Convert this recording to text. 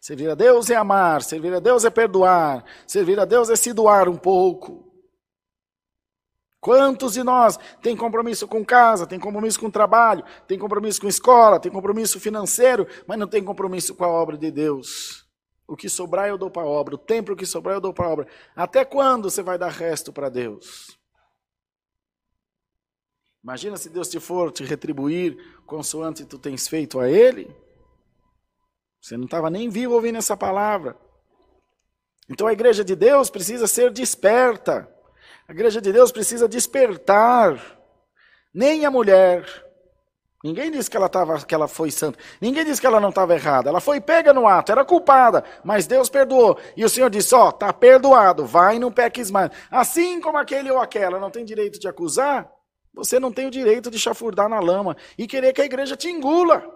Servir a Deus é amar, servir a Deus é perdoar, servir a Deus é se doar um pouco. Quantos de nós tem compromisso com casa, tem compromisso com trabalho, tem compromisso com escola, tem compromisso financeiro, mas não tem compromisso com a obra de Deus? O que sobrar eu dou para a obra, o tempo que sobrar eu dou para a obra. Até quando você vai dar resto para Deus? Imagina se Deus te for te retribuir consoante tu tens feito a Ele. Você não estava nem vivo ouvindo essa palavra. Então a igreja de Deus precisa ser desperta. A igreja de Deus precisa despertar. Nem a mulher. Ninguém disse que ela, tava, que ela foi santa. Ninguém disse que ela não estava errada. Ela foi pega no ato, era culpada, mas Deus perdoou. E o Senhor disse: Ó, oh, está perdoado, vai e não peques mais. Assim como aquele ou aquela não tem direito de acusar, você não tem o direito de chafurdar na lama e querer que a igreja te engula.